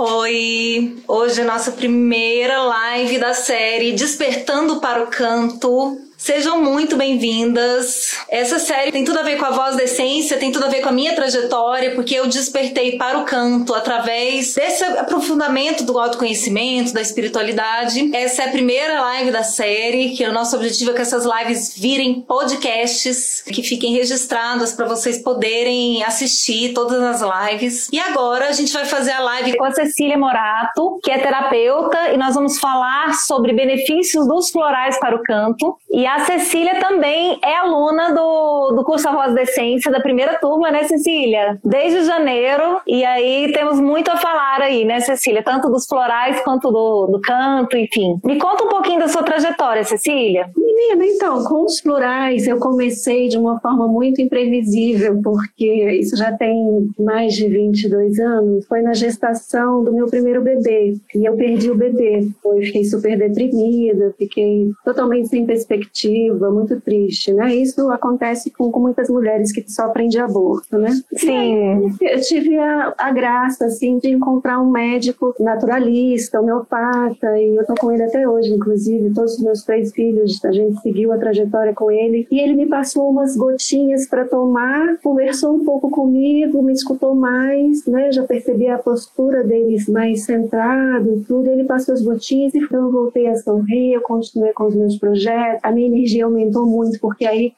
Oi! Hoje é a nossa primeira live da série Despertando para o Canto. Sejam muito bem-vindas. Essa série tem tudo a ver com a voz da essência, tem tudo a ver com a minha trajetória, porque eu despertei para o canto através desse aprofundamento do autoconhecimento, da espiritualidade. Essa é a primeira live da série, que o nosso objetivo é que essas lives virem podcasts, que fiquem registradas para vocês poderem assistir todas as lives. E agora a gente vai fazer a live com a Cecília Morato, que é terapeuta, e nós vamos falar sobre benefícios dos florais para o canto. E a Cecília também é aluna do, do curso A Voz da Essência, da primeira turma, né, Cecília? Desde janeiro. E aí temos muito a falar aí, né, Cecília? Tanto dos florais quanto do, do canto, enfim. Me conta um pouquinho da sua trajetória, Cecília. Menina, então, com os florais eu comecei de uma forma muito imprevisível, porque isso já tem mais de 22 anos. Foi na gestação do meu primeiro bebê. E eu perdi o bebê. Eu fiquei super deprimida, fiquei totalmente sem perspectiva muito triste, né? Isso acontece com, com muitas mulheres que sofrem de aborto, né? Sim. eu tive a, a, graça, assim, de encontrar um médico naturalista, homeopata, e eu tô com ele até hoje, inclusive, todos os meus três filhos, a gente seguiu a trajetória com ele, e ele me passou umas gotinhas para tomar, conversou um pouco comigo, me escutou mais, né? Já percebi a postura deles mais centrado e tudo, ele passou as gotinhas e eu voltei a sorrir, eu continuei com os meus projetos, a minha energia aumentou muito, porque aí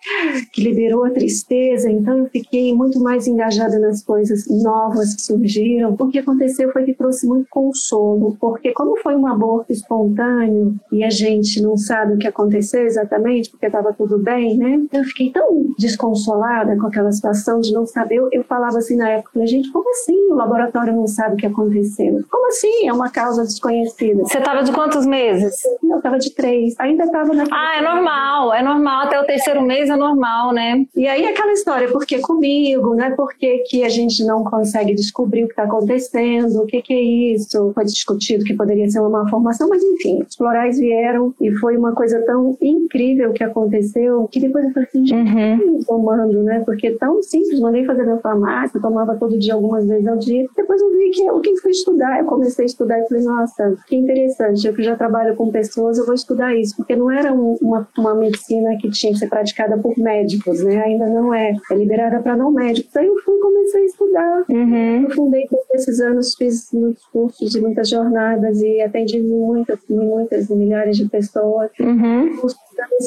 que liberou a tristeza, então eu fiquei muito mais engajada nas coisas novas que surgiram. O que aconteceu foi que trouxe muito consolo, porque como foi um aborto espontâneo e a gente não sabe o que aconteceu exatamente, porque estava tudo bem, né? Eu fiquei tão desconsolada com aquela situação de não saber. Eu, eu falava assim na época, gente, como assim o laboratório não sabe o que aconteceu? Como assim? É uma causa desconhecida. Você estava de quantos meses? Eu estava de três. Ainda estava na. Ah, é normal normal, é normal, até o terceiro mês é normal, né? E aí aquela história, por que comigo, né? Por que, que a gente não consegue descobrir o que está acontecendo, o que, que é isso? Foi discutido que poderia ser uma má formação, mas enfim, os florais vieram e foi uma coisa tão incrível que aconteceu que depois eu falei assim, gente, uhum. tomando, né? Porque é tão simples, mandei fazer na farmácia, tomava todo dia algumas vezes ao dia. Depois eu vi que eu que fui estudar, eu comecei a estudar e falei, nossa, que interessante, eu que já trabalho com pessoas, eu vou estudar isso, porque não era uma, uma medicina que tinha que ser praticada por médicos, né? Ainda não é. É liberada para não médicos. Aí eu fui comecei a estudar. Uhum. Eu fundei todos esses anos, fiz muitos cursos e muitas jornadas e atendi muitas, muitas milhares de pessoas. Uhum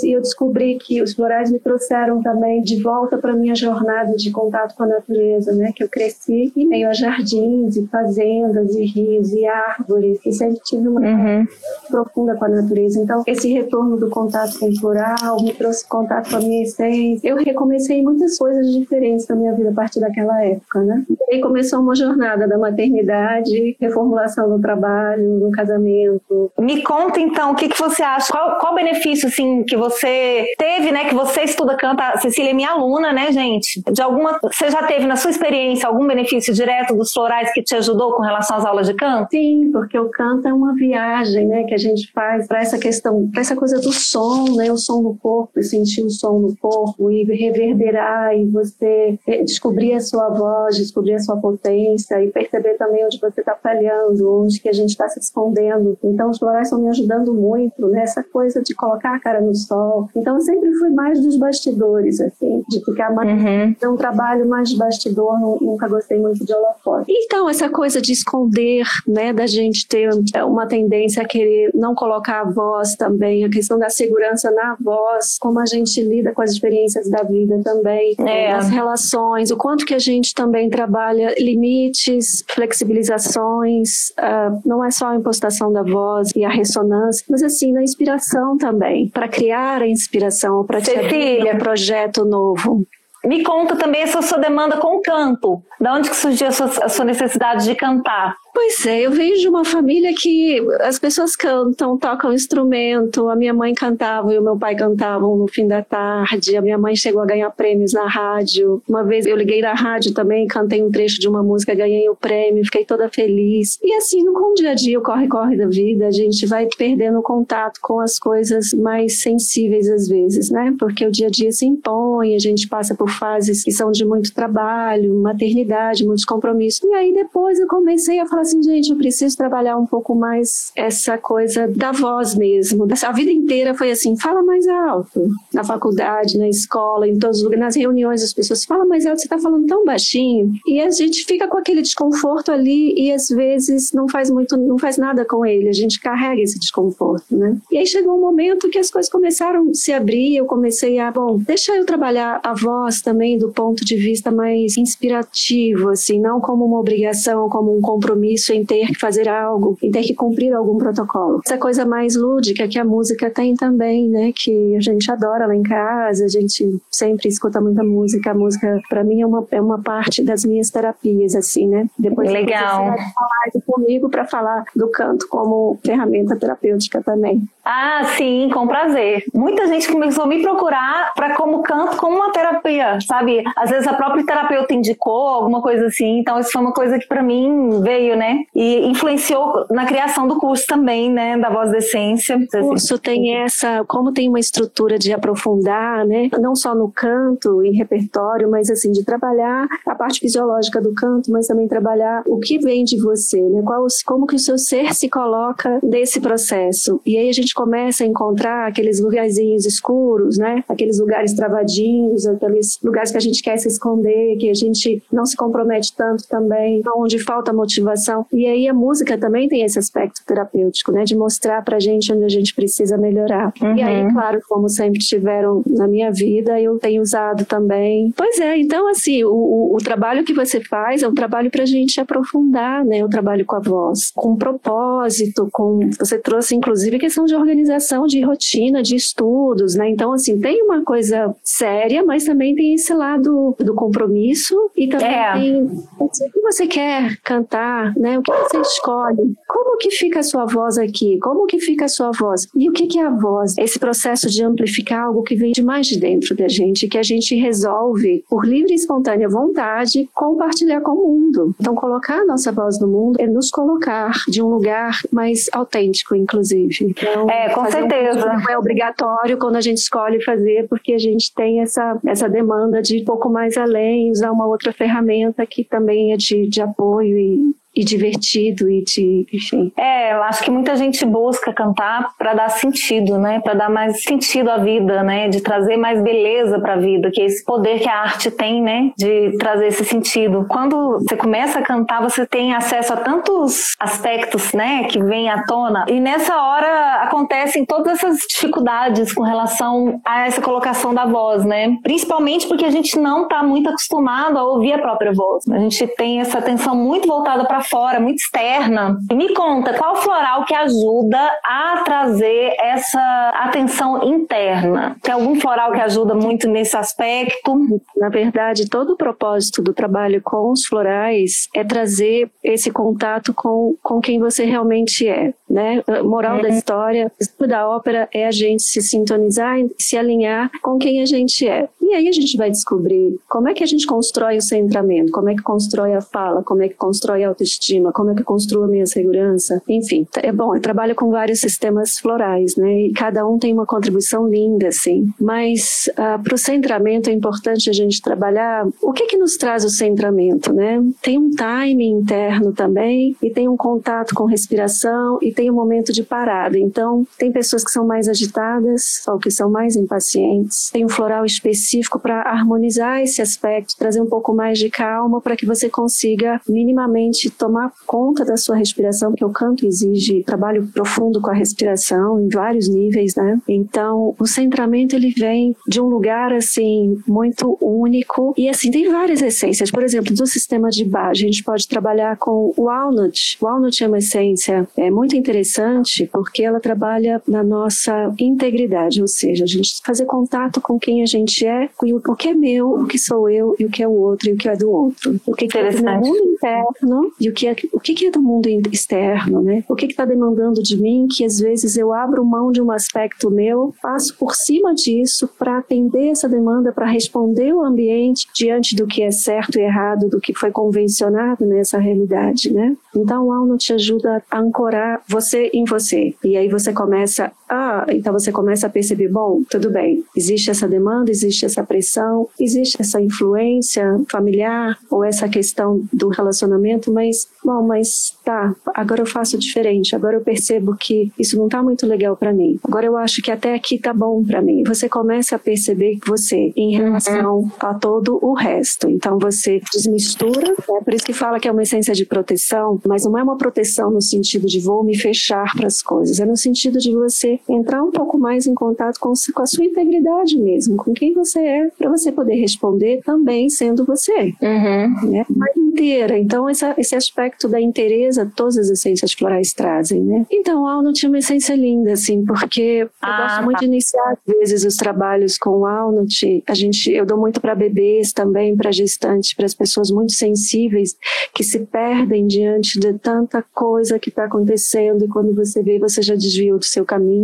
e eu descobri que os florais me trouxeram também de volta para minha jornada de contato com a natureza, né? Que eu cresci em meio a jardins e fazendas e rios e árvores e sempre tive uma uhum. profunda com a natureza. Então, esse retorno do contato com o floral me trouxe contato com a minha essência. Eu recomecei muitas coisas diferentes na minha vida a partir daquela época, né? E começou uma jornada da maternidade, reformulação do trabalho, do casamento. Me conta então, o que, que você acha? Qual, qual benefício, assim, que você teve, né? Que você estuda, canta. Cecília é minha aluna, né, gente? De alguma. Você já teve na sua experiência algum benefício direto dos florais que te ajudou com relação às aulas de canto? Sim, porque o canto é uma viagem, né? Que a gente faz para essa questão, para essa coisa do som, né? O som no corpo, e sentir o som no corpo e reverberar e você eh, descobrir a sua voz, descobrir a sua potência e perceber também onde você está falhando, onde que a gente está se escondendo. Então, os florais estão me ajudando muito nessa né? coisa de colocar a cara no sol. Então eu sempre fui mais dos bastidores, assim, de ficar mais uhum. um trabalho mais de bastidor, nunca gostei muito de holofote. Então essa coisa de esconder, né, da gente ter uma tendência a querer não colocar a voz também, a questão da segurança na voz, como a gente lida com as experiências da vida também, é. as relações, o quanto que a gente também trabalha limites, flexibilizações, uh, não é só a impostação da voz e a ressonância, mas assim, na inspiração também, para criar criar a inspiração para um projeto novo. Me conta também essa sua demanda com o canto. Da onde que surgiu a sua, a sua necessidade de cantar? Pois é, eu venho de uma família que as pessoas cantam, tocam instrumento. A minha mãe cantava e o meu pai cantavam no fim da tarde. A minha mãe chegou a ganhar prêmios na rádio. Uma vez eu liguei na rádio também, cantei um trecho de uma música, ganhei o prêmio, fiquei toda feliz. E assim, com o dia a dia, o corre-corre da vida, a gente vai perdendo contato com as coisas mais sensíveis às vezes, né? Porque o dia a dia se impõe, a gente passa por fases que são de muito trabalho, maternidade, muitos compromissos. E aí depois eu comecei a falar assim, gente, eu preciso trabalhar um pouco mais essa coisa da voz mesmo. A vida inteira foi assim, fala mais alto. Na faculdade, na escola, em todos os lugares, nas reuniões as pessoas fala mais alto, você tá falando tão baixinho. E a gente fica com aquele desconforto ali e às vezes não faz muito, não faz nada com ele. A gente carrega esse desconforto, né? E aí chegou um momento que as coisas começaram a se abrir, eu comecei a, bom, deixa eu trabalhar a voz também do ponto de vista mais inspirativo, assim, não como uma obrigação, como um compromisso em ter que fazer algo, em ter que cumprir algum protocolo. Essa coisa mais lúdica que a música tem também, né? Que a gente adora lá em casa, a gente sempre escuta muita música. A música, para mim, é uma, é uma parte das minhas terapias, assim, né? Depois Legal. Você falar comigo para falar do canto como ferramenta terapêutica também. Ah, sim, com prazer. Muita gente começou a me procurar para como canto como uma terapia, sabe? Às vezes a própria terapeuta indicou alguma coisa assim, então isso foi uma coisa que para mim veio, né? E influenciou na criação do curso também, né, da voz da essência. O curso tem essa, como tem uma estrutura de aprofundar, né, não só no canto, em repertório, mas assim de trabalhar a parte fisiológica do canto, mas também trabalhar o que vem de você, né? Qual, como que o seu ser se coloca nesse processo. E aí a gente começa a encontrar aqueles lugarzinhos escuros, né? Aqueles lugares travadinhos, aqueles lugares que a gente quer se esconder, que a gente não se compromete tanto também, onde falta motivação. E aí a música também tem esse aspecto terapêutico, né? De mostrar pra gente onde a gente precisa melhorar. Uhum. E aí, uhum. claro, como sempre tiveram na minha vida, eu tenho usado também. Pois é, então assim, o, o, o trabalho que você faz é um trabalho pra gente aprofundar, né? O trabalho com a voz, com propósito, com... Você trouxe, inclusive, questão de organização, de rotina, de estudos, né? Então, assim, tem uma coisa séria, mas também tem esse lado do compromisso e também é. tem o que você quer cantar, né? O que você escolhe. Como que fica a sua voz aqui? Como que fica a sua voz? E o que, que é a voz? Esse processo de amplificar algo que vem de mais de dentro da gente, que a gente resolve por livre e espontânea vontade compartilhar com o mundo. Então, colocar a nossa voz no mundo é nos colocar de um lugar mais autêntico, inclusive. Então, é, com certeza. Um não é obrigatório quando a gente escolhe fazer, porque a gente tem essa, essa demanda de um pouco mais além, usar uma outra ferramenta que também é de, de apoio e e divertido e de, enfim. É, eu acho que muita gente busca cantar para dar sentido, né? Para dar mais sentido à vida, né? De trazer mais beleza para a vida, que é esse poder que a arte tem, né? De trazer esse sentido. Quando você começa a cantar, você tem acesso a tantos aspectos, né? Que vêm à tona. E nessa hora acontecem todas essas dificuldades com relação a essa colocação da voz, né? Principalmente porque a gente não está muito acostumado a ouvir a própria voz. A gente tem essa atenção muito voltada para fora, muito externa. E me conta, qual floral que ajuda a trazer essa atenção interna? Tem algum floral que ajuda muito nesse aspecto? Na verdade, todo o propósito do trabalho com os florais é trazer esse contato com, com quem você realmente é, né? moral da uhum. história, da ópera é a gente se sintonizar, se alinhar com quem a gente é. E aí a gente vai descobrir como é que a gente constrói o centramento, como é que constrói a fala, como é que constrói a autoestima autoestima, como é que eu construo a minha segurança, enfim. É bom, eu trabalho com vários sistemas florais, né? E cada um tem uma contribuição linda, assim. Mas uh, ah, para o centramento é importante a gente trabalhar o que que nos traz o centramento, né? Tem um timing interno também e tem um contato com respiração e tem um momento de parada. Então, tem pessoas que são mais agitadas ou que são mais impacientes. Tem um floral específico para harmonizar esse aspecto, trazer um pouco mais de calma para que você consiga minimamente tomar conta da sua respiração, porque o canto exige trabalho profundo com a respiração em vários níveis, né? Então, o centramento ele vem de um lugar assim muito único e assim tem várias essências. Por exemplo, do sistema de Bach, a gente pode trabalhar com o walnut. O walnut é uma essência é muito interessante porque ela trabalha na nossa integridade, ou seja, a gente fazer contato com quem a gente é, o que é meu, o que sou eu e o que é o outro e o que é do outro. O que, que é do mundo interno e o que é, o que é do mundo externo, né? O que está demandando de mim que às vezes eu abro mão de um aspecto meu, passo por cima disso para atender essa demanda, para responder o ambiente diante do que é certo e errado, do que foi convencionado nessa realidade, né? Então o Alno te ajuda a ancorar você em você. E aí você começa, ah, então você começa a perceber, bom, tudo bem, existe essa demanda, existe essa pressão, existe essa influência familiar ou essa questão do relacionamento, mas, bom, mas tá, agora eu faço diferente, agora eu percebo que isso não tá muito legal para mim. Agora eu acho que até aqui tá bom para mim. Você começa a perceber que você, em relação uhum. a todo o resto, então você desmistura, né? por isso que fala que é uma essência de proteção, mas não é uma proteção no sentido de vou me fechar para as coisas, é no sentido de você entrar um pouco mais em contato com, com a sua integridade mesmo, com quem você é, para você poder responder também sendo você. Uhum. Né? inteira. Então, essa, esse aspecto da inteireza, todas as essências florais trazem, né? Então, o Alnut tinha uma essência linda, assim, porque ah, eu gosto tá. muito de iniciar, às vezes, os trabalhos com o Alnut. A gente, eu dou muito para bebês também, para gestantes, para as pessoas muito sensíveis, que se perdem diante de tanta coisa que está acontecendo, e quando você vê, você já desviou do seu caminho,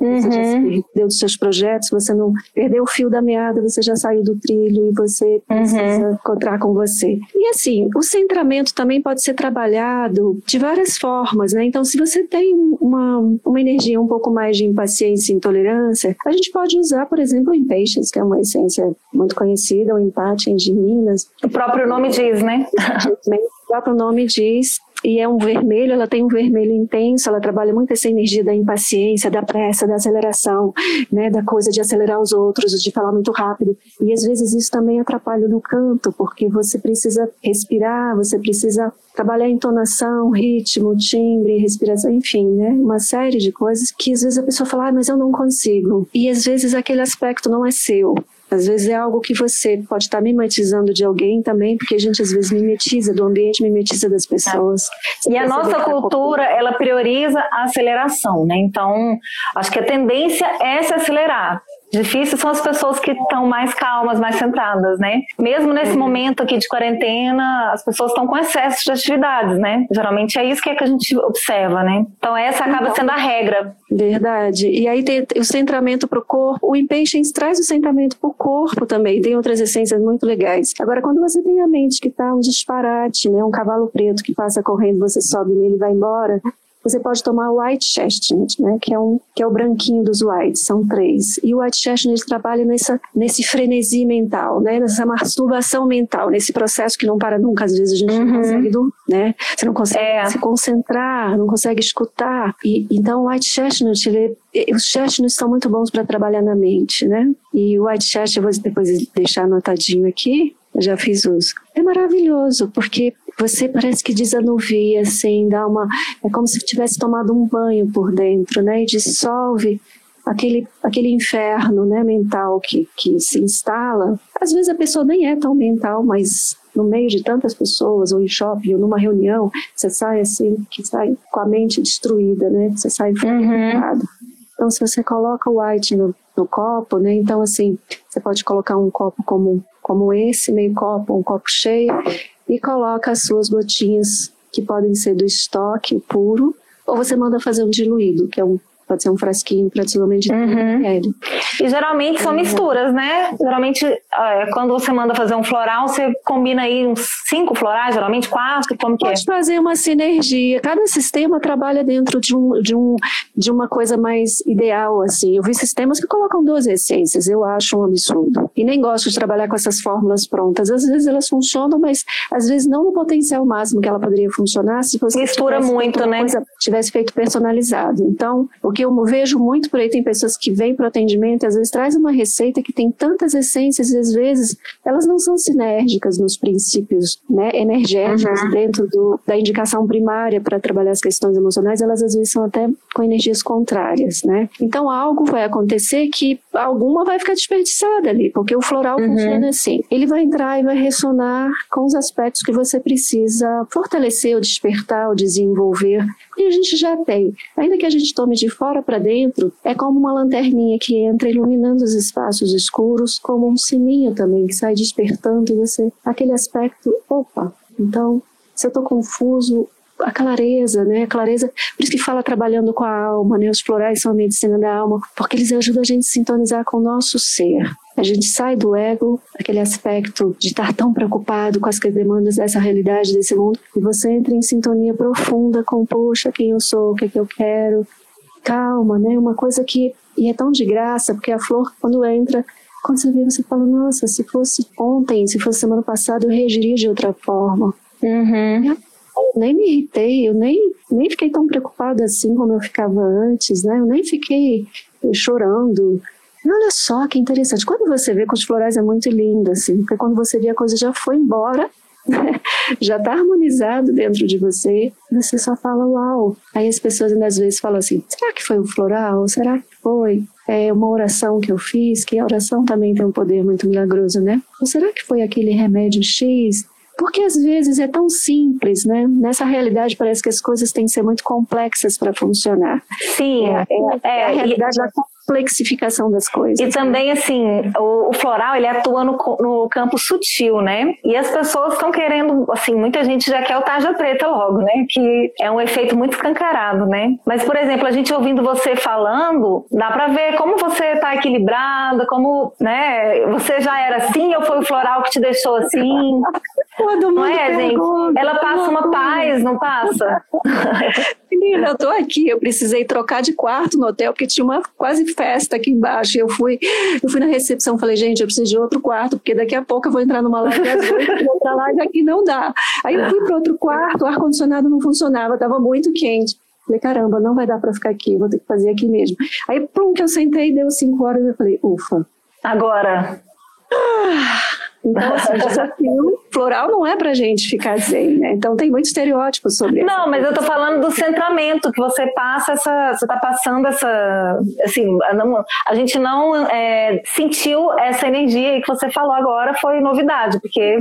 uhum. você já se uhum. perdeu dos seus projetos, você não perdeu o fio da meada, você já saiu do trilho e você precisa uhum. encontrar com você. E assim, o centramento também pode ser trabalhado de várias formas, né? Então, se você tem uma, uma energia um pouco mais de impaciência e intolerância, a gente pode usar, por exemplo, o Impatience, que é uma essência muito conhecida, o Empate de Minas. O próprio nome diz, né? o próprio nome diz e é um vermelho, ela tem um vermelho intenso, ela trabalha muito essa energia da impaciência, da pressa, da aceleração, né, da coisa de acelerar os outros, de falar muito rápido. E às vezes isso também atrapalha no canto, porque você precisa respirar, você precisa trabalhar entonação, ritmo, timbre, respiração, enfim, né? Uma série de coisas que às vezes a pessoa fala, ah, mas eu não consigo. E às vezes aquele aspecto não é seu. Às vezes é algo que você pode estar mimetizando de alguém também, porque a gente às vezes mimetiza do ambiente, mimetiza das pessoas. E a nossa cultura, ela prioriza a aceleração, né? Então, acho que a tendência é se acelerar. Difícil são as pessoas que estão mais calmas, mais centradas, né? Mesmo nesse uhum. momento aqui de quarentena, as pessoas estão com excesso de atividades, né? Geralmente é isso que, é que a gente observa, né? Então essa acaba então, sendo a regra. Verdade. E aí tem o centramento para o corpo. O Impatience traz o centramento para o corpo também. Tem outras essências muito legais. Agora, quando você tem a mente que está um disparate, né? Um cavalo preto que passa correndo, você sobe nele e vai embora você pode tomar o White Chestnut, né, que é, um, que é o branquinho dos whites, são três. E o White Chestnut trabalha nessa, nesse frenesi mental, né, nessa masturbação mental, nesse processo que não para nunca, às vezes a gente uhum. não consegue, né, você não consegue é. se concentrar, não consegue escutar. E, então o White Chestnut, ele, os chestnuts são muito bons para trabalhar na mente, né, e o White Chestnut, eu vou depois deixar anotadinho aqui, eu já fiz uso. É maravilhoso, porque você parece que desanuvia, assim, dá uma. É como se tivesse tomado um banho por dentro, né? E dissolve aquele, aquele inferno né, mental que, que se instala. Às vezes a pessoa nem é tão mental, mas no meio de tantas pessoas, ou em shopping, ou numa reunião, você sai assim, que sai com a mente destruída, né? Você sai uhum. Então, se você coloca o white no, no copo, né? Então, assim, você pode colocar um copo como, como esse, meio copo, um copo cheio, e coloca as suas gotinhas, que podem ser do estoque puro, ou você manda fazer um diluído, que é um pode ser um frasquinho para desenvolvimento de uhum. E geralmente são misturas, né? Geralmente, é, quando você manda fazer um floral, você combina aí uns cinco florais, geralmente quatro, como que Pode é? fazer uma sinergia. Cada sistema trabalha dentro de, um, de, um, de uma coisa mais ideal, assim. Eu vi sistemas que colocam duas essências, eu acho um absurdo. E nem gosto de trabalhar com essas fórmulas prontas. Às vezes elas funcionam, mas às vezes não no potencial máximo que ela poderia funcionar se você Mistura muito, né? Coisa, tivesse feito personalizado. Então, o que eu vejo muito por aí, tem pessoas que vêm para o atendimento e às vezes traz uma receita que tem tantas essências e às vezes elas não são sinérgicas nos princípios né, energéticos uhum. dentro do, da indicação primária para trabalhar as questões emocionais, elas às vezes são até com energias contrárias, né? Então algo vai acontecer que alguma vai ficar desperdiçada ali, porque o floral uhum. funciona assim. Ele vai entrar e vai ressonar com os aspectos que você precisa fortalecer ou despertar ou desenvolver e a gente já tem. Ainda que a gente tome de fora para dentro, é como uma lanterninha que entra iluminando os espaços escuros, como um sininho também que sai despertando você aquele aspecto, opa. Então, se eu estou confuso, a clareza, né? A clareza, por isso que fala trabalhando com a alma, né? Os florais são a medicina da alma, porque eles ajudam a gente a sintonizar com o nosso ser. A gente sai do ego, aquele aspecto de estar tão preocupado com as demandas dessa realidade, desse mundo, e você entra em sintonia profunda com, poxa, quem eu sou, o que, é que eu quero. Calma, né? Uma coisa que. E é tão de graça, porque a flor, quando entra, Quando você vê, você fala, nossa, se fosse ontem, se fosse semana passada, eu reagiria de outra forma. Uhum. Eu nem me irritei, eu nem, nem fiquei tão preocupada assim como eu ficava antes, né? Eu nem fiquei chorando. E olha só que interessante. Quando você vê com os florais é muito lindo, assim, porque quando você vê a coisa já foi embora, já está harmonizado dentro de você, você só fala uau. Aí as pessoas ainda às vezes falam assim: será que foi o floral? Será que foi é, uma oração que eu fiz? Que a oração também tem um poder muito milagroso, né? Ou será que foi aquele remédio X? Porque às vezes é tão simples, né? Nessa realidade parece que as coisas têm que ser muito complexas para funcionar. Sim, é, é, é a realidade da complexificação das coisas. E também, assim, o, o floral, ele atua no, no, campo sutil, né? E as pessoas estão querendo, assim, muita gente já quer o tarja preta logo, né? Que é um efeito muito escancarado, né? Mas, por exemplo, a gente ouvindo você falando, dá pra ver como você tá equilibrada, como, né? Você já era assim ou foi o floral que te deixou assim? Todo não é, gente? Ela passa uma paz, não passa? Menina, eu tô aqui, eu precisei trocar de quarto no hotel, porque tinha uma quase festa aqui embaixo. Eu fui, eu fui na recepção, falei, gente, eu preciso de outro quarto, porque daqui a pouco eu vou entrar numa live às oito, outra live aqui não dá. Aí eu fui para outro quarto, o ar-condicionado não funcionava, estava muito quente. Falei, caramba, não vai dar para ficar aqui, vou ter que fazer aqui mesmo. Aí, pum, que eu sentei, deu cinco horas, eu falei, ufa. Agora. Ah, então, assim, desafio floral não é pra gente ficar zen, né? Então tem muito estereótipo sobre isso. Não, mas eu tô falando do centramento, que você passa essa. Você tá passando essa. Assim, não, a gente não é, sentiu essa energia que você falou agora, foi novidade, porque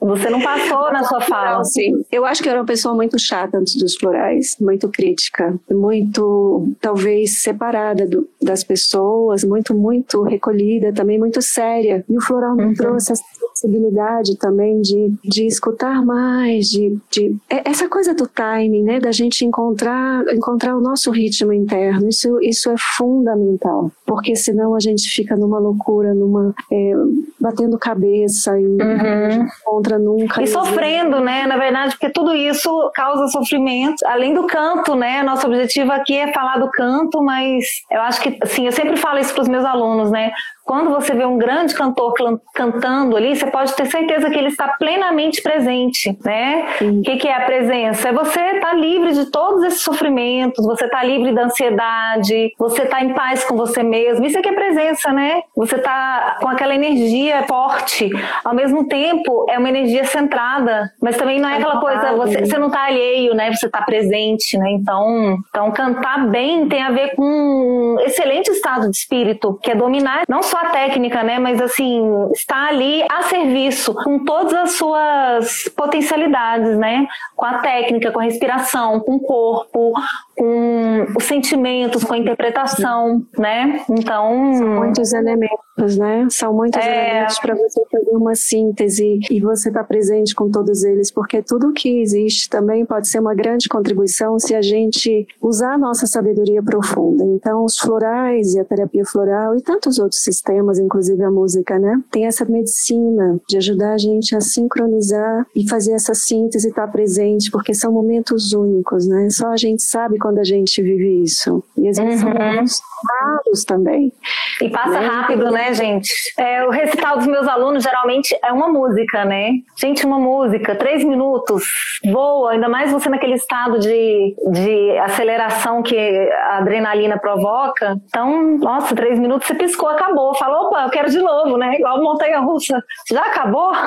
você não passou na sua fala. sim. Eu acho que eu era uma pessoa muito chata antes dos florais, muito crítica, muito, talvez, separada do, das pessoas, muito, muito recolhida, também muito séria. E o floral me uhum. trouxe essa sensibilidade também de, de escutar mais, de, de é, essa coisa do timing, né, da gente encontrar encontrar o nosso ritmo interno. Isso isso é fundamental, porque senão a gente fica numa loucura, numa é, batendo cabeça e uhum. não encontra nunca. E sofrendo, né? Na verdade, porque tudo isso causa sofrimento. Além do canto, né? Nosso objetivo aqui é falar do canto, mas eu acho que, assim, eu sempre falo isso para os meus alunos, né? Quando você vê um grande cantor cantando ali, você pode ter certeza que ele está plenamente presente, né? O que, que, é a presença? É você estar tá livre de todos esses sofrimentos, você está livre da ansiedade, você está em paz com você mesmo. Isso é que é presença, né? Você está com aquela energia forte. Ao mesmo tempo, é uma energia centrada, mas também não é aquela coisa, você, você não está alheio, né? Você está presente, né? Então, então, cantar bem tem a ver com um excelente estado de espírito, que é dominar não só só a técnica, né? Mas assim, está ali a serviço com todas as suas potencialidades, né? Com a técnica, com a respiração, com o corpo, com os sentimentos, com a interpretação, né? Então. São muitos elementos, né? São muitos é... elementos para você fazer uma síntese e você estar tá presente com todos eles, porque tudo que existe também pode ser uma grande contribuição se a gente usar a nossa sabedoria profunda. Então, os florais e a terapia floral e tantos outros sistemas, inclusive a música, né? Tem essa medicina de ajudar a gente a sincronizar e fazer essa síntese estar tá presente, porque são momentos únicos, né? Só a gente sabe quando a gente vive isso. E às vezes uhum. são raros também. E passa né? rápido, né, gente? É, o recital dos meus alunos geralmente é uma música, né? Gente, uma música, três minutos, voa, ainda mais você naquele estado de, de aceleração que a adrenalina provoca. Então, nossa, três minutos, você piscou, acabou. Falou, opa, eu quero de novo, né? Igual montanha russa. Já acabou?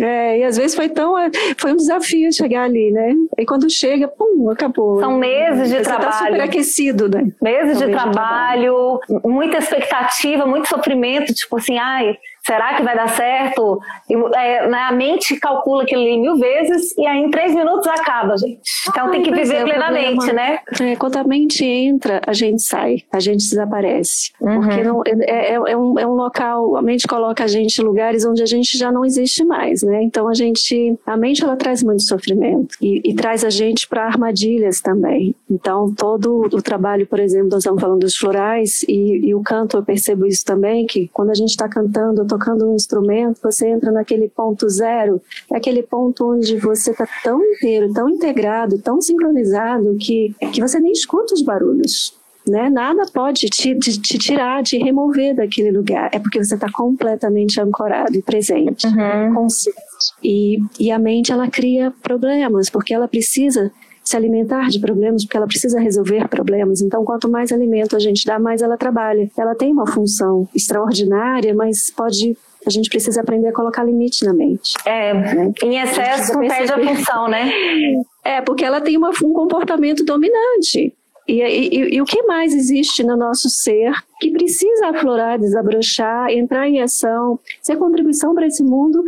É, e às vezes foi tão. Foi um desafio chegar ali, né? E quando chega, pum, acabou. São meses de Você trabalho. Tá super aquecido, né? Meses de trabalho, de trabalho, muita expectativa, muito sofrimento, tipo assim, ai, será que vai dar certo? E, é, né, a mente calcula aquilo ali mil vezes e aí em três minutos acaba, gente. Então tem que viver é, plenamente, né? É, quando a mente entra, a gente sai, a gente desaparece. Uhum. Porque não, é, é, é, um, é um local, a mente coloca a gente em lugares onde a gente já não existe mais, né? Então a gente, a mente ela traz muito sofrimento e, e traz a gente para armadilhas também. Então todo o trabalho, por exemplo, nós estamos falando dos florais e, e o canto, eu percebo isso também, que quando a gente está cantando, tocando um instrumento, você entra naquele ponto zero, é aquele ponto onde você está tão inteiro, tão integrado, tão sincronizado que, que você nem escuta os barulhos. né? Nada pode te, te, te, tirar, te remover daquele lugar. É porque você está completamente ancorado e presente, uhum. consciente. E, e a mente ela cria problemas porque ela precisa se alimentar de problemas, porque ela precisa resolver problemas. Então, quanto mais alimento a gente dá, mais ela trabalha. Ela tem uma função extraordinária, mas pode a gente precisa aprender a colocar limite na mente. É, né? em excesso perde a função, né? É, porque ela tem uma, um comportamento dominante. E, e, e, o que mais existe no nosso ser que precisa aflorar, desabrochar, entrar em ação, ser contribuição para esse mundo,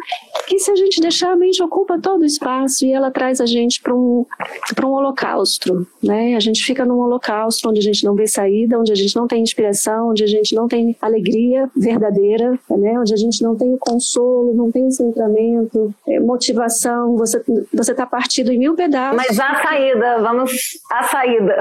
que se a gente deixar a mente ocupa todo o espaço e ela traz a gente para um, um holocausto, né? A gente fica num holocausto onde a gente não vê saída, onde a gente não tem inspiração, onde a gente não tem alegria verdadeira, né? Onde a gente não tem o consolo, não tem o centramento, é, motivação, você você está partido em mil pedaços. Mas a saída, vamos à saída.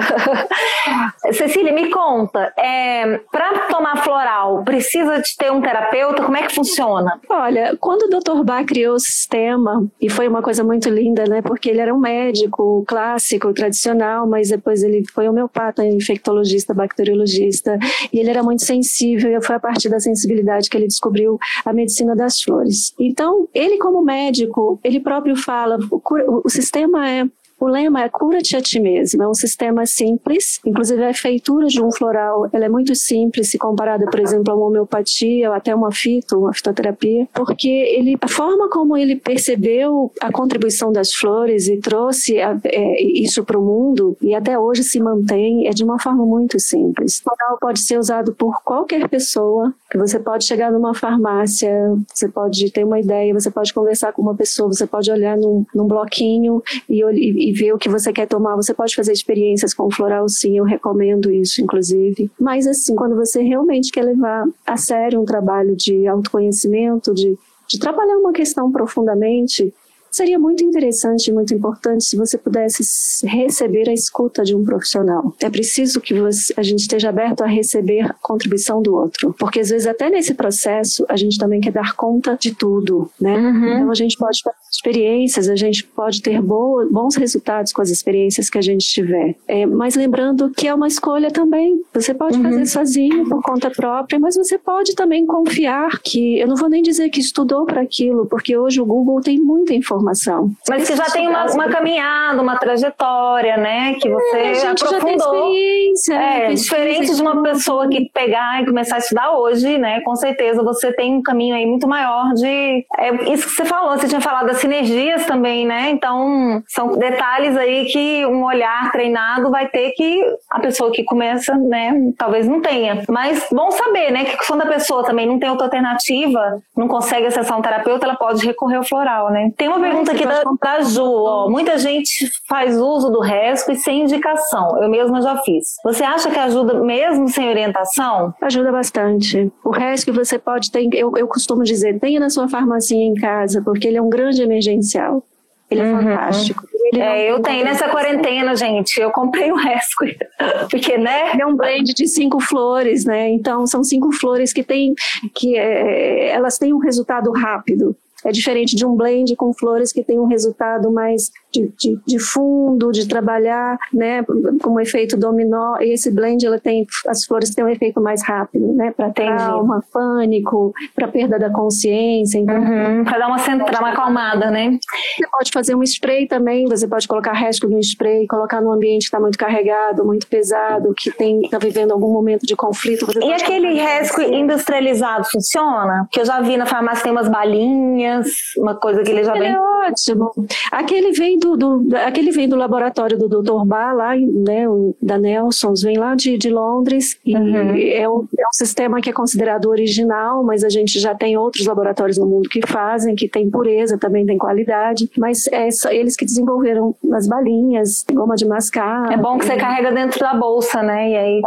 Cecília, me conta, é, para tomar floral, precisa de ter um terapeuta? Como é que funciona? Olha, quando o Dr. Bach criou o sistema, e foi uma coisa muito linda, né? Porque ele era um médico clássico, tradicional, mas depois ele foi homeopata, infectologista, bacteriologista, e ele era muito sensível, e foi a partir da sensibilidade que ele descobriu a medicina das flores. Então, ele como médico, ele próprio fala, o, o sistema é o lema é cura-te a ti mesmo. É um sistema simples, inclusive a feitura de um floral ela é muito simples se comparada, por exemplo, a uma homeopatia ou até uma fito, uma fitoterapia, porque ele, a forma como ele percebeu a contribuição das flores e trouxe a, é, isso para o mundo e até hoje se mantém é de uma forma muito simples. O floral pode ser usado por qualquer pessoa, que você pode chegar numa farmácia, você pode ter uma ideia, você pode conversar com uma pessoa, você pode olhar num, num bloquinho e, e, ver o que você quer tomar. Você pode fazer experiências com floral, sim, eu recomendo isso, inclusive. Mas, assim, quando você realmente quer levar a sério um trabalho de autoconhecimento, de, de trabalhar uma questão profundamente, Seria muito interessante e muito importante se você pudesse receber a escuta de um profissional. É preciso que você, a gente esteja aberto a receber a contribuição do outro, porque às vezes até nesse processo a gente também quer dar conta de tudo, né? Uhum. Então a gente pode fazer experiências, a gente pode ter bons resultados com as experiências que a gente tiver. É, mas lembrando que é uma escolha também. Você pode uhum. fazer sozinho por conta própria, mas você pode também confiar que eu não vou nem dizer que estudou para aquilo, porque hoje o Google tem muita informação informação. Mas que já tem uma, uma, caminhada, uma trajetória, né? Que você é, a gente aprofundou. Já tem experiência, é, diferente de uma pessoa que pegar e começar a estudar hoje, né? Com certeza você tem um caminho aí muito maior de. É isso que você falou, você tinha falado das sinergias também, né? Então, são detalhes aí que um olhar treinado vai ter que a pessoa que começa, né? Talvez não tenha. Mas bom saber, né? Que quando a pessoa também não tem outra alternativa, não consegue acessar um terapeuta, ela pode recorrer ao floral, né? Tem uma pergunta aqui da, da Ju, ó. Muita gente faz uso do resco e sem indicação. Eu mesma já fiz. Você acha que ajuda mesmo sem orientação? Ajuda bastante. O resco você pode ter, eu, eu costumo dizer, tenha na sua farmácia em casa, porque ele é um grande emergencial. Ele é uhum. fantástico. Ele é, eu tenho nessa quarentena, gente. Eu comprei o Resco. Porque, né? Ele é um blend de cinco flores, né? Então, são cinco flores que tem, que é, elas têm um resultado rápido. É diferente de um blend com flores que tem um resultado mais de, de, de fundo, de trabalhar, né, com um efeito dominó. E esse blend, ela tem, as flores têm um efeito mais rápido, né, para trauma, pânico, para perda da consciência. Então, uhum, para dar uma central, uma acalmada, né? Você pode fazer um spray também, você pode colocar resto no spray, colocar no ambiente que está muito carregado, muito pesado, que tem está vivendo algum momento de conflito. e aquele resco industrializado funciona? Que eu já vi na farmácia tem umas balinhas, uma coisa que ele já ele vem. É ótimo. Aquele vem do, do, aquele vem do laboratório do Dr. Bar, lá, né, da Nelsons, vem lá de, de Londres, e uhum. é, um, é um sistema que é considerado original, mas a gente já tem outros laboratórios no mundo que fazem, que tem pureza, também tem qualidade, mas é só eles que desenvolveram as balinhas, goma de mascar. É bom que você carrega dentro da bolsa, né? E aí.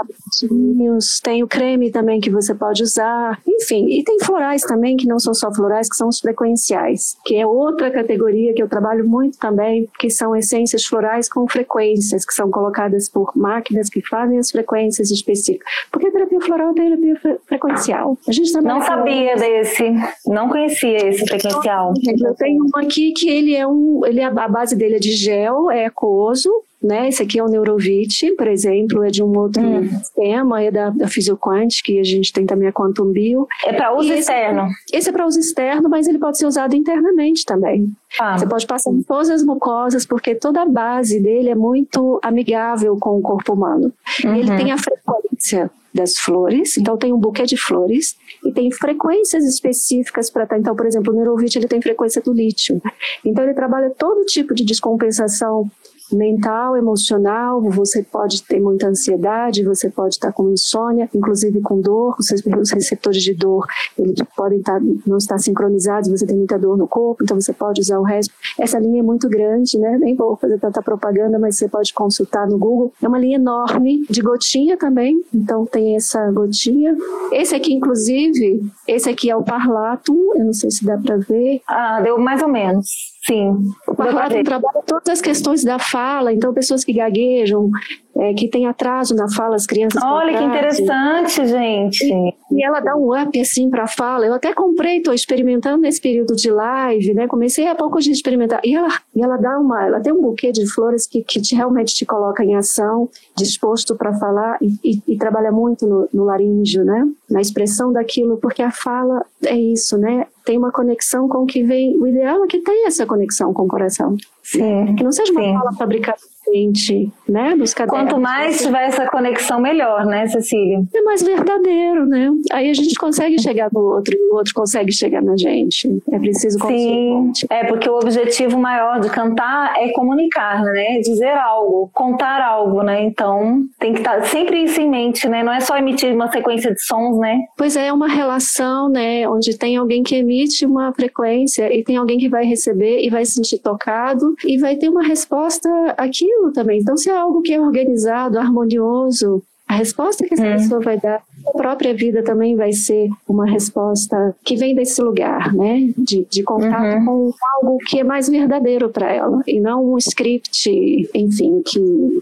Tem o creme também que você pode usar, enfim, e tem florais também, que não são só florais, que são os frequenciais, que é outra categoria que eu trabalho muito também, que são essências florais com frequências, que são colocadas por máquinas que fazem as frequências específicas. Porque a terapia floral é terapia fre frequencial. A gente não sabia desse, não conhecia esse frequencial. Eu tenho um aqui que ele é um, ele é, a base dele é de gel, é aquoso, né? Esse aqui é o Neurovit, por exemplo, é de um outro hum. sistema, é da, da Physioquant, que a gente tem também a Quantum Bio. É para uso esse, externo? Esse é para uso externo, mas ele pode ser usado internamente também. Ah. Você pode passar em todas as mucosas, porque toda a base dele é muito amigável com o corpo humano. Uhum. Ele tem a frequência das flores, então tem um buquê de flores e tem frequências específicas para estar. Então, por exemplo, o Neurovit ele tem frequência do lítio. Então ele trabalha todo tipo de descompensação mental, emocional, você pode ter muita ansiedade, você pode estar com insônia, inclusive com dor, os receptores de dor eles podem estar, não estar sincronizados, você tem muita dor no corpo, então você pode usar o resto. Essa linha é muito grande, né? Nem vou fazer tanta propaganda, mas você pode consultar no Google. É uma linha enorme, de gotinha também, então tem essa gotinha. Esse aqui, inclusive, esse aqui é o Parlatum, eu não sei se dá para ver. Ah, deu mais ou menos. Sim. O Parlatum trabalha todas as questões da fala, então pessoas que gaguejam, é, que tem atraso na fala, as crianças. Olha que interessante, gente. E, e, ela dá um up assim para a fala. Eu até comprei, estou experimentando nesse período de live, né? Comecei há pouco de experimentar. E ela, e ela dá uma, ela tem um buquê de flores que, que te, realmente te coloca em ação, disposto para falar e, e, e, trabalha muito no, no laríngeo, né? Na expressão daquilo, porque a fala é isso, né? Tem uma conexão com o que vem. O ideal é que tenha essa conexão com o coração. Sim. Que não seja uma Sim. fala fabricada né, dos cadernos. Quanto mais tiver essa conexão, melhor, né, Cecília? É mais verdadeiro, né? Aí a gente consegue chegar no outro e o outro consegue chegar na gente. É preciso Sim, é porque o objetivo maior de cantar é comunicar, né? Dizer algo, contar algo, né? Então tem que estar sempre isso em mente, né? Não é só emitir uma sequência de sons, né? Pois é, é uma relação, né? Onde tem alguém que emite uma frequência e tem alguém que vai receber e vai se sentir tocado e vai ter uma resposta aqui aquilo também. Então, se é algo que é organizado, harmonioso, a resposta que essa hum. pessoa vai dar, a própria vida também vai ser uma resposta que vem desse lugar, né? De, de contato uhum. com algo que é mais verdadeiro para ela e não um script, enfim, que,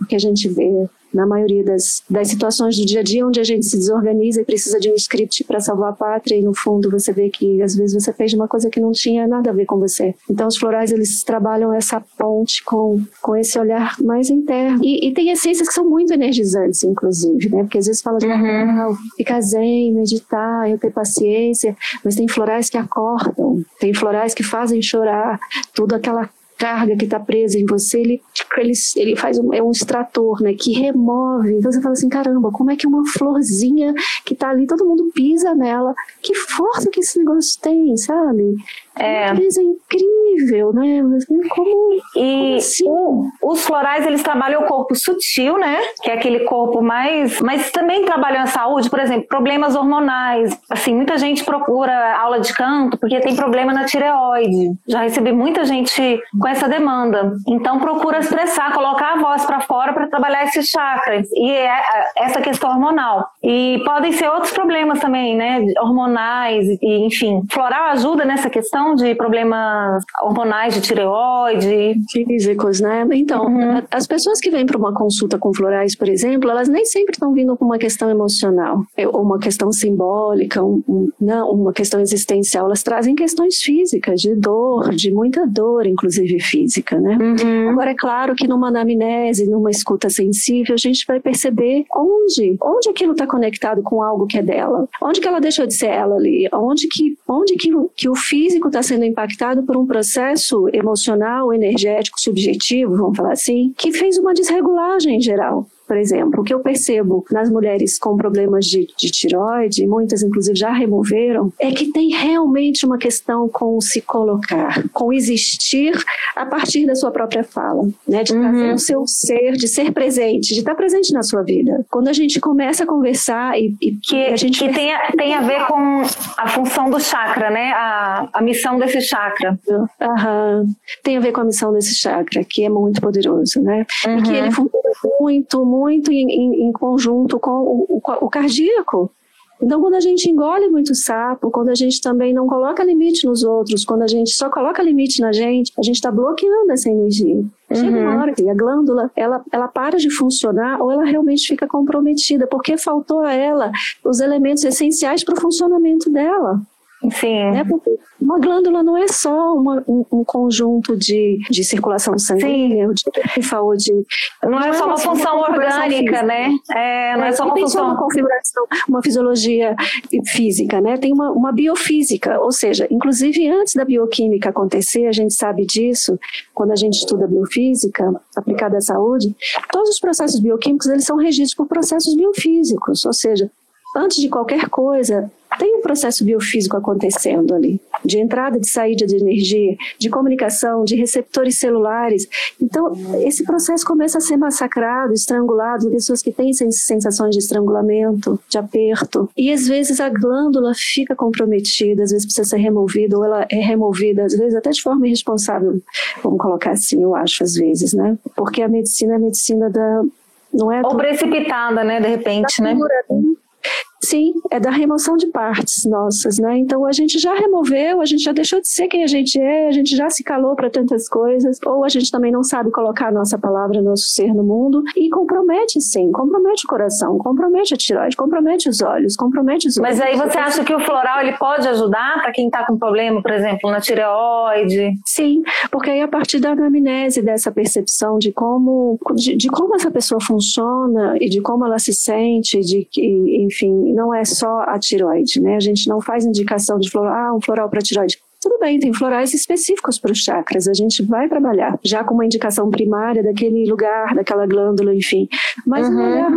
que a gente vê na maioria das, das situações do dia a dia onde a gente se desorganiza e precisa de um script para salvar a pátria e no fundo você vê que às vezes você fez uma coisa que não tinha nada a ver com você. Então os florais eles trabalham essa ponte com, com esse olhar mais interno e, e tem essências que são muito energizantes inclusive, né? Porque às vezes fala de uhum. ficar zen, meditar, eu ter paciência, mas tem florais que acordam, tem florais que fazem chorar, tudo aquela carga que está presa em você, ele, ele, ele faz um, é um extrator, né, que remove. Então você fala assim, caramba, como é que uma florzinha que está ali, todo mundo pisa nela, que força que esse negócio tem, sabe? É. Uma coisa incrível, né? Como, e assim? o, os florais, eles trabalham o corpo sutil, né? Que é aquele corpo mais... Mas também trabalham a saúde, por exemplo, problemas hormonais. Assim, muita gente procura aula de canto porque tem problema na tireoide. Já recebi muita gente com essa demanda. Então, procura expressar, colocar a voz para fora para trabalhar esses chakras. E é, é essa questão hormonal. E podem ser outros problemas também, né? Hormonais, e enfim. Floral ajuda nessa questão questão de problemas hormonais de tireoide. Físicos, né? Então, uhum. as pessoas que vêm para uma consulta com florais, por exemplo, elas nem sempre estão vindo com uma questão emocional, é, ou uma questão simbólica, um, um, não, uma questão existencial. Elas trazem questões físicas, de dor, de muita dor, inclusive física, né? Uhum. Agora, é claro que numa anamnese, numa escuta sensível, a gente vai perceber onde, onde aquilo está conectado com algo que é dela, onde que ela deixou de ser ela ali, onde que, onde que, que o físico está sendo impactado por um processo emocional, energético, subjetivo, vamos falar assim, que fez uma desregulagem geral por exemplo, o que eu percebo nas mulheres com problemas de, de tiroide, muitas inclusive já removeram, é que tem realmente uma questão com se colocar, com existir a partir da sua própria fala, né? De uhum. trazer o seu ser, de ser presente, de estar presente na sua vida. Quando a gente começa a conversar e, e que, a gente que tem, a, tem a ver com a função do chakra, né? A, a missão desse chakra. Uhum. Tem a ver com a missão desse chakra, que é muito poderoso, né? Uhum. E que ele funciona muito, muito em, em, em conjunto com o, o, o cardíaco. Então, quando a gente engole muito sapo, quando a gente também não coloca limite nos outros, quando a gente só coloca limite na gente, a gente está bloqueando essa energia. Uhum. Chega uma hora que a glândula ela, ela para de funcionar ou ela realmente fica comprometida, porque faltou a ela os elementos essenciais para o funcionamento dela. Sim. Né? Porque uma glândula não é só uma, um, um, conjunto de, de circulação sanguínea, de linfa ou de. Não, não é, só uma, função orgânica, né? É, não é, é só uma função. uma configuração, uma fisiologia física, né? Tem uma, uma biofísica, ou seja, inclusive antes da bioquímica acontecer, a gente sabe disso, quando a gente estuda biofísica aplicada à saúde, todos os processos bioquímicos eles são regidos por processos biofísicos, ou seja, antes de qualquer coisa, tem um processo biofísico acontecendo ali, de entrada, de saída de energia, de comunicação, de receptores celulares. Então, esse processo começa a ser massacrado, estrangulado, pessoas que têm sensações de estrangulamento, de aperto. E às vezes a glândula fica comprometida, às vezes precisa ser removida, ou ela é removida, às vezes até de forma irresponsável, vamos colocar assim, eu acho, às vezes, né? Porque a medicina é a medicina da. Não é Ou precipitada, né, de repente, né? Sim, é da remoção de partes nossas, né? Então a gente já removeu, a gente já deixou de ser quem a gente é, a gente já se calou para tantas coisas, ou a gente também não sabe colocar a nossa palavra, nosso ser no mundo, e compromete sim, compromete o coração, compromete a tiroide, compromete os olhos, compromete os Mas aí você acha que o floral ele pode ajudar para quem está com problema, por exemplo, na tireoide? Sim, porque aí a partir da anamnese dessa percepção de como de, de como essa pessoa funciona e de como ela se sente, de que, enfim, não é só a tiroide, né? A gente não faz indicação de floral, ah, um floral para tiroide. Tudo bem, tem florais específicos para os chakras, a gente vai trabalhar já com uma indicação primária daquele lugar, daquela glândula, enfim. Mas uhum. é a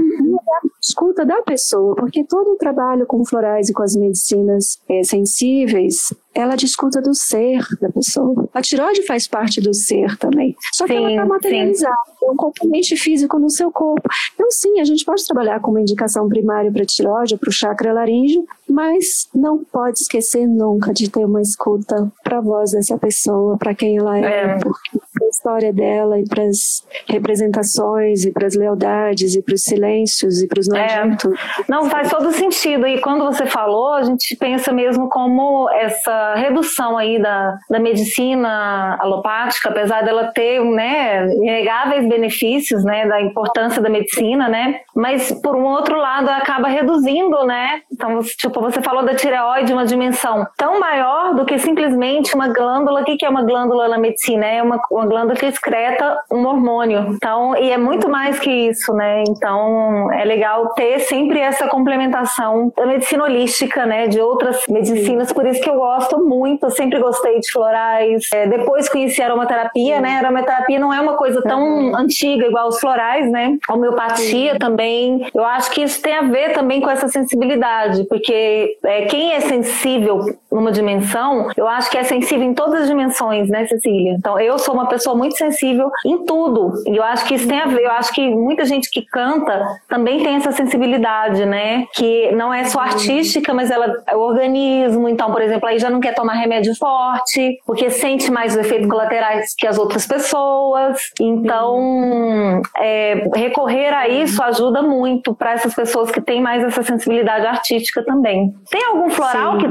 escuta da pessoa, porque todo o trabalho com florais e com as medicinas é, sensíveis ela discuta do ser da pessoa. A tiroide faz parte do ser também. Só que sim, ela está materializada, é um componente físico no seu corpo. Então, sim, a gente pode trabalhar com uma indicação primária para a tiroide, para o chakra laríngeo, mas não pode esquecer nunca de ter uma escuta para a voz dessa pessoa, para quem ela é, é. porque história dela e para as representações e para as lealdades e para os silêncios e para os nojentos. É. Não, faz todo sentido. E quando você falou, a gente pensa mesmo como essa redução aí da, da medicina alopática, apesar dela ter, né, inegáveis benefícios, né, da importância da medicina, né, mas por um outro lado acaba reduzindo, né, então, tipo, você falou da tireoide, uma dimensão tão maior do que simplesmente uma glândula, o que é uma glândula na medicina? É uma, uma glândula que excreta um hormônio, então, e é muito mais que isso, né, então é legal ter sempre essa complementação da medicina holística, né, de outras medicinas, por isso que eu gosto muito, eu sempre gostei de florais. É, depois conheci a aromaterapia, né? A aromaterapia não é uma coisa tão antiga igual os florais, né? A homeopatia Sim. também. Eu acho que isso tem a ver também com essa sensibilidade, porque é, quem é sensível numa dimensão, eu acho que é sensível em todas as dimensões, né, Cecília? Então, eu sou uma pessoa muito sensível em tudo. E eu acho que isso tem a ver. Eu acho que muita gente que canta também tem essa sensibilidade, né? Que não é só artística, mas ela é o organismo. Então, por exemplo, aí já não quer tomar remédio forte, porque sente mais os efeitos colaterais que as outras pessoas. Então, é, recorrer a isso ajuda muito para essas pessoas que têm mais essa sensibilidade artística também. Tem algum floral que,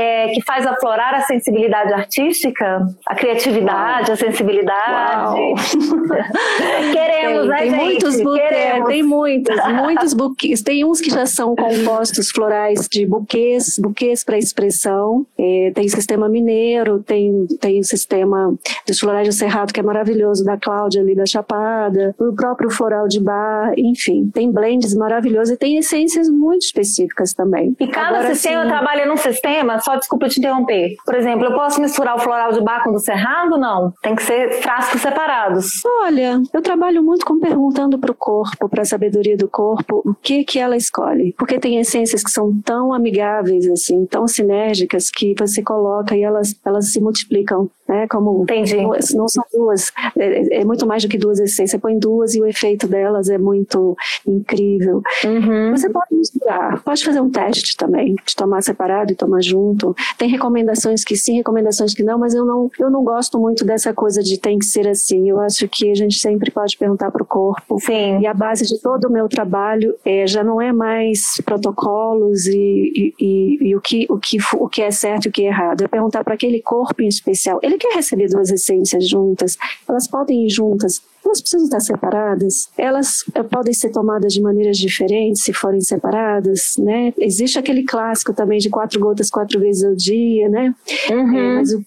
é, que faz aflorar a sensibilidade artística? A criatividade, a sensibilidade? Queremos, tem, né, tem gente? Muitos buquês, tem muitos, muitos buquês. Tem uns que já são compostos florais de buquês, buquês para expressão. É, tem sistema mineiro, tem, tem o sistema dos florais do Cerrado, que é maravilhoso, da Cláudia ali da Chapada, o próprio floral de bar, enfim, tem blends maravilhosos e tem essências muito específicas também. E cada Agora, sistema assim, trabalha num sistema, só desculpa te interromper. Por exemplo, eu posso misturar o floral de bar com o do Cerrado? Não. Tem que ser frascos separados. Olha, eu trabalho muito com perguntando para o corpo, para a sabedoria do corpo, o que que ela escolhe. Porque tem essências que são tão amigáveis, assim, tão sinérgicas, que você coloca e elas, elas se multiplicam, né? Como Entendi. Duas, não são duas, é, é, muito mais do que duas essências. Você põe duas e o efeito delas é muito incrível. Uhum. Você pode misturar, pode fazer um teste também, de tomar separado e tomar junto. Tem recomendações que sim, recomendações que não, mas eu não, eu não gosto muito dessa coisa de tem que ser assim. Eu acho que a gente sempre pode perguntar para o corpo. Sim. E a base de todo o meu trabalho é, já não é mais protocolos e, e, e, e o, que, o, que, o que é certo e o que é errado. É perguntar para aquele corpo em especial. Ele quer receber duas essências juntas, elas podem ir juntas elas precisam estar separadas. Elas eh, podem ser tomadas de maneiras diferentes se forem separadas, né? Existe aquele clássico também de quatro gotas quatro vezes ao dia, né? Uhum. É, mas o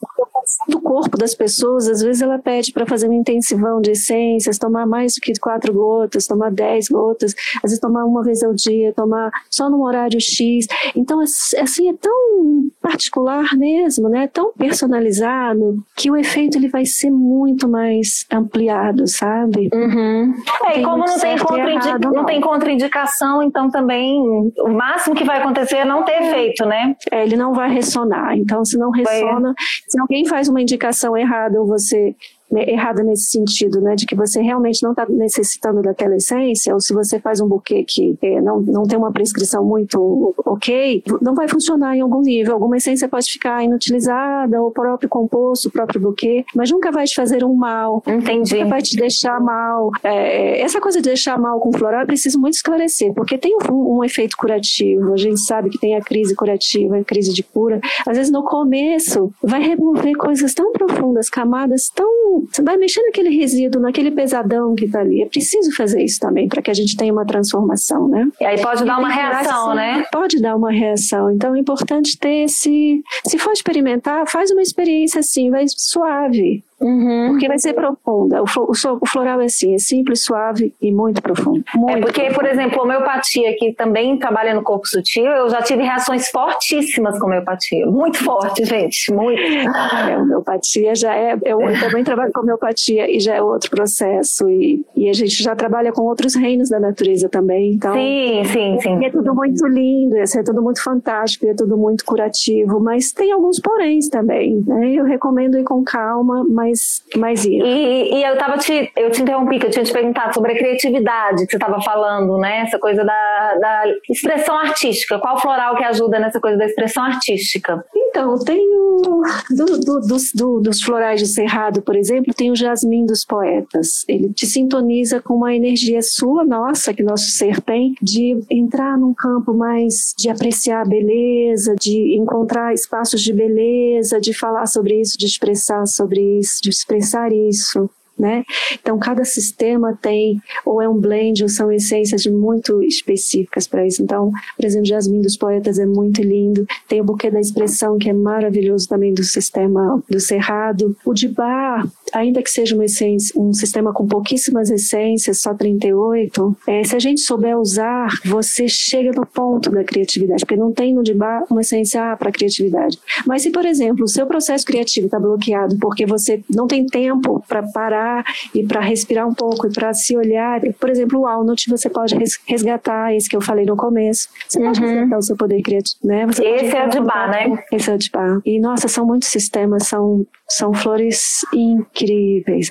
do corpo das pessoas, às vezes ela pede para fazer um intensivão de essências, tomar mais do que quatro gotas, tomar dez gotas, às vezes tomar uma vez ao dia, tomar só num horário X. Então, assim, é tão particular mesmo, né? Tão personalizado que o efeito ele vai ser muito mais ampliado, sabe? Uhum. É, e como não tem, errado, não. não tem contraindicação, então também o máximo que vai acontecer é não ter é. efeito, né? É, ele não vai ressonar. Então, se não ressona, se alguém faz uma indicação errada ou você errada nesse sentido, né, de que você realmente não está necessitando daquela essência, ou se você faz um buquê que é, não, não tem uma prescrição muito ok, não vai funcionar em algum nível. Alguma essência pode ficar inutilizada, ou o próprio composto, o próprio buquê, mas nunca vai te fazer um mal. Entendi. Nunca vai te deixar mal. É, essa coisa de deixar mal com floral, eu preciso muito esclarecer, porque tem um, um efeito curativo. A gente sabe que tem a crise curativa, a crise de cura. Às vezes, no começo, vai remover coisas tão profundas, camadas tão você vai mexer naquele resíduo, naquele pesadão que está ali. É preciso fazer isso também para que a gente tenha uma transformação, né? E aí pode dar uma reação, né? Pode dar uma reação. Então é importante ter esse. Se for experimentar, faz uma experiência assim, vai suave. Uhum. Porque vai ser profunda. O, o, floral é assim, é simples, suave e muito profundo. Muito é porque, profundo. por exemplo, homeopatia, que também trabalha no corpo sutil, eu já tive reações fortíssimas com homeopatia. Muito forte, gente. Muito. É, homeopatia já é. Eu, eu também trabalho com homeopatia e já é outro processo. E, e a gente já trabalha com outros reinos da natureza também. Então, sim, sim, sim. é tudo muito lindo, é tudo muito fantástico, é tudo muito curativo, mas tem alguns poréns também. Né? Eu recomendo ir com calma, mas mais, mais isso. E, e eu tava te, eu te interrompi, que eu tinha te perguntado sobre a criatividade que você estava falando, né? Essa coisa da, da expressão artística. Qual floral que ajuda nessa coisa da expressão artística? Então, tem o, do, do, dos, do, dos florais de cerrado, por exemplo, tem o jasmim dos poetas. Ele te sintoniza com uma energia sua, nossa, que nosso ser tem, de entrar num campo mais de apreciar a beleza, de encontrar espaços de beleza, de falar sobre isso, de expressar sobre isso de expressar isso né? Então, cada sistema tem, ou é um blend, ou são essências muito específicas para isso. Então, por exemplo, Jasmim dos Poetas é muito lindo. Tem o Buquê da Expressão, que é maravilhoso também do sistema do Cerrado. O de Bar, ainda que seja uma essência, um sistema com pouquíssimas essências, só 38, é, se a gente souber usar, você chega no ponto da criatividade, porque não tem no Bar uma essência para criatividade. Mas se, por exemplo, o seu processo criativo está bloqueado porque você não tem tempo para parar e para respirar um pouco e para se olhar. Por exemplo, o Walnut você pode resgatar, esse que eu falei no começo. Você pode uhum. resgatar o seu poder criativo, né? Você esse é o bar, né? Esse é o bar. E nossa, são muitos sistemas, são são flores incríveis,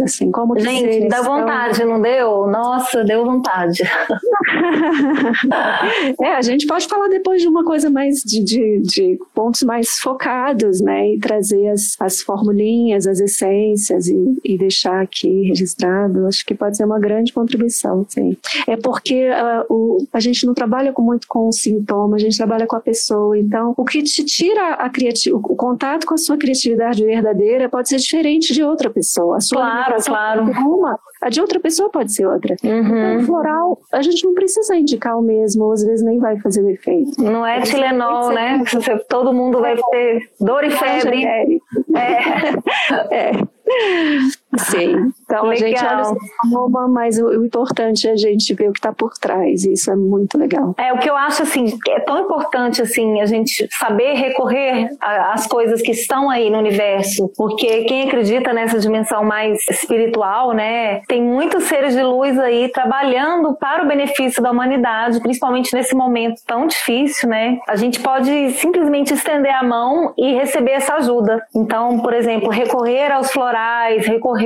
assim, como Gente, dá vontade, não deu? Nossa, deu vontade. é, a gente pode falar depois de uma coisa mais de, de, de pontos mais focados, né? E trazer as, as formulinhas, as essências e, e deixar aqui registrado. Acho que pode ser uma grande contribuição, sim. É porque uh, o, a gente não trabalha com, muito com sintoma, a gente trabalha com a pessoa. Então, o que te tira a o contato com a sua criatividade verdadeira pode ser diferente de outra pessoa. A sua claro, claro. Uma, a de outra pessoa pode ser outra. Uhum. Então, floral, a gente não precisa indicar o mesmo, às vezes nem vai fazer o efeito. Não é Tilenol, né? Todo mundo vai ter dor e febre. É. é. Sim. Então legal. a gente olha o mas o, o, importante é a gente ver o que está por trás. E isso é muito legal. É o que eu acho assim, é tão importante assim a gente saber recorrer às coisas que estão aí no universo, porque quem acredita nessa dimensão mais espiritual, né, tem muitos seres de luz aí trabalhando para o benefício da humanidade, principalmente nesse momento tão difícil, né? A gente pode simplesmente estender a mão e receber essa ajuda. Então, por exemplo, recorrer aos florais, recorrer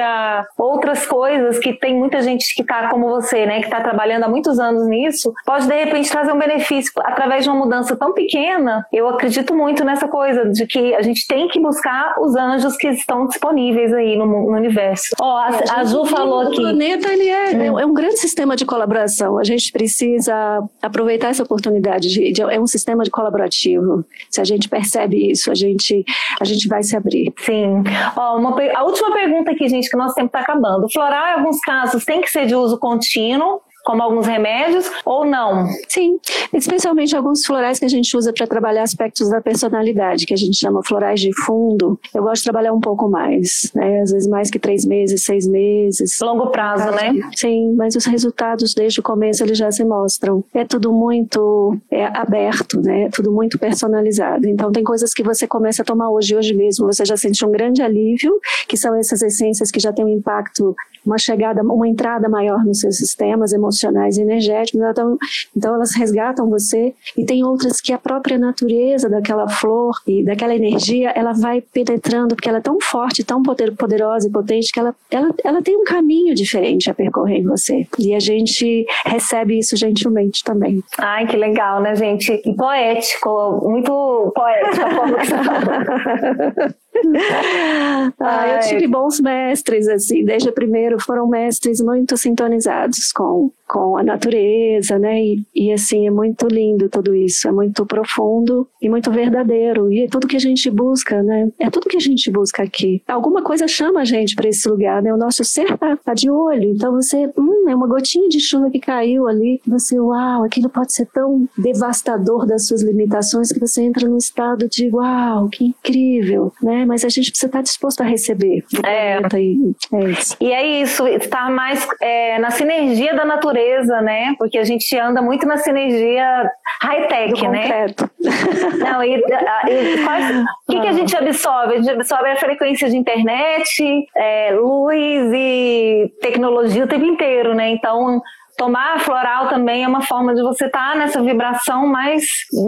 a outras coisas que tem muita gente que está como você, né, que está trabalhando há muitos anos nisso, pode de repente trazer um benefício através de uma mudança tão pequena. Eu acredito muito nessa coisa de que a gente tem que buscar os anjos que estão disponíveis aí no, no universo. Ó, oh, a, é, a, Ju falou aqui. O planeta ele é, hum. é um grande sistema de colaboração. A gente precisa aproveitar essa oportunidade. De, de, é um sistema de colaborativo. Se a gente percebe isso, a gente a gente vai se abrir. Sim. Ó, uma, a última pergunta pergunta aqui, gente, que nosso tempo está acabando. Floral, em alguns casos, tem que ser de uso contínuo, como alguns remédios, ou não? Sim, especialmente alguns florais que a gente usa para trabalhar aspectos da personalidade, que a gente chama florais de fundo. Eu gosto de trabalhar um pouco mais, né? Às vezes mais que três meses, seis meses. Longo prazo, né? Sim, mas os resultados desde o começo eles já se mostram. É tudo muito é, aberto, né? É tudo muito personalizado. Então tem coisas que você começa a tomar hoje, hoje mesmo, você já sente um grande alívio, que são essas essências que já têm um impacto, uma chegada, uma entrada maior nos seus sistemas emocionais e energéticos, então, então elas resgatam você e tem outras que a própria natureza daquela flor e daquela energia, ela vai penetrando porque ela é tão forte, tão poderosa e potente que ela, ela, ela tem um caminho diferente a percorrer em você e a gente recebe isso gentilmente também. Ai, que legal, né, gente? E poético, muito poético a forma que você. ah, eu tive bons mestres, assim, desde o primeiro foram mestres muito sintonizados com, com a natureza, né? E, e assim, é muito lindo tudo isso, é muito profundo e muito verdadeiro. E é tudo que a gente busca, né? É tudo que a gente busca aqui. Alguma coisa chama a gente para esse lugar, né? O nosso ser tá, tá, de olho. Então você, hum, é uma gotinha de chuva que caiu ali. Você, uau, aquilo pode ser tão devastador das suas limitações que você entra num estado de, uau, que incrível, né? Mas a gente precisa estar disposto a receber. É. E é isso. E é isso, estar mais é, na sinergia da natureza, né? Porque a gente anda muito na sinergia high-tech, né? Não, e, e quais, o que, que a gente absorve? A gente absorve a frequência de internet, é, luz e tecnologia o tempo inteiro, né? Então, tomar floral também é uma forma de você estar tá nessa vibração mais,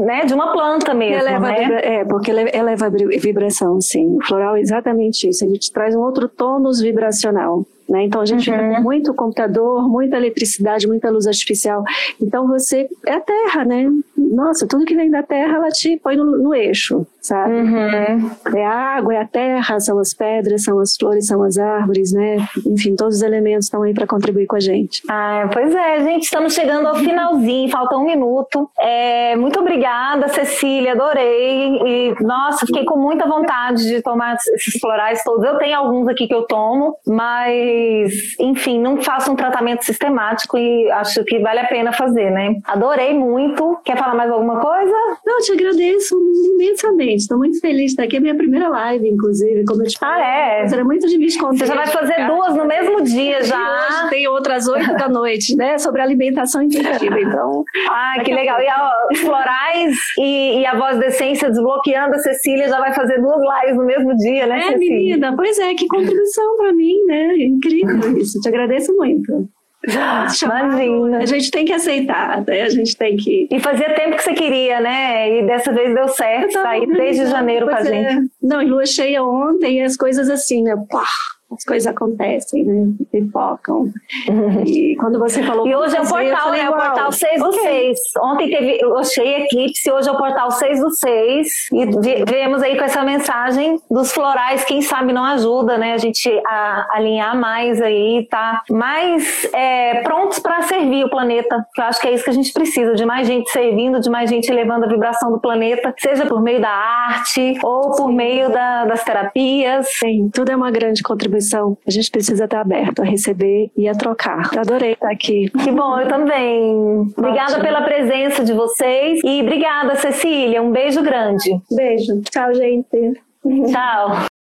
né, de uma planta mesmo, eleva né? Vibra, é, porque eleva a vibração, sim. O floral é exatamente isso, ele te traz um outro tônus vibracional. Né? Então a gente uhum. fica com muito computador, muita eletricidade, muita luz artificial. Então você é a terra, né? Nossa, tudo que vem da terra ela te põe no, no eixo, sabe? Uhum. É a água, é a terra, são as pedras, são as flores, são as árvores, né? Enfim, todos os elementos estão aí para contribuir com a gente. Ah, pois é, gente, estamos chegando ao finalzinho, falta um minuto. É, muito obrigada, Cecília, adorei. E, nossa, fiquei com muita vontade de tomar esses florais todos. Eu tenho alguns aqui que eu tomo, mas enfim, não faço um tratamento sistemático e acho que vale a pena fazer, né? Adorei muito. Quer falar mais alguma coisa? Não, eu te agradeço imensamente. Estou muito feliz de estar aqui. É a minha primeira live, inclusive, como eu te falei. Ah, é? Será muito difícil contar. Você já vai fazer duas no mesmo dia já. E hoje tem outras oito da noite, né? Sobre alimentação intuitiva. Então. Ah, que legal. E a, florais e, e, a voz da essência desbloqueando a Cecília já vai fazer duas lives no mesmo dia, né? É, Cecília? menina. Pois é, que contribuição para mim, né? Incrível isso. Te agradeço muito. Imagina. A gente tem que aceitar, né? A gente tem que. E fazia tempo que você queria, né? E dessa vez deu certo. Tá aí desde janeiro com a gente. É. Não, e lua cheia ontem, e as coisas assim, né? Pá, as coisas acontecem, né? Pipocam. E quando você falou. E hoje é o portal, né? O portal 6 do okay. 6. Ontem teve, eu achei eclipse, hoje é o portal 6 do 6. E viemos aí com essa mensagem dos florais, quem sabe não ajuda, né? A gente a, alinhar mais aí, tá mais é, prontos para servir o planeta. Que eu acho que é isso que a gente precisa, de mais gente servindo, de mais gente elevando a vibração do planeta, seja por meio da arte ou por Sim. meio da, das terapias. Sim, tudo é uma grande contribuição a gente precisa estar aberto a receber e a trocar. Adorei estar aqui. Que bom, eu também. Obrigada Ótimo. pela presença de vocês e obrigada, Cecília. Um beijo grande. Beijo. Tchau, gente. Tchau.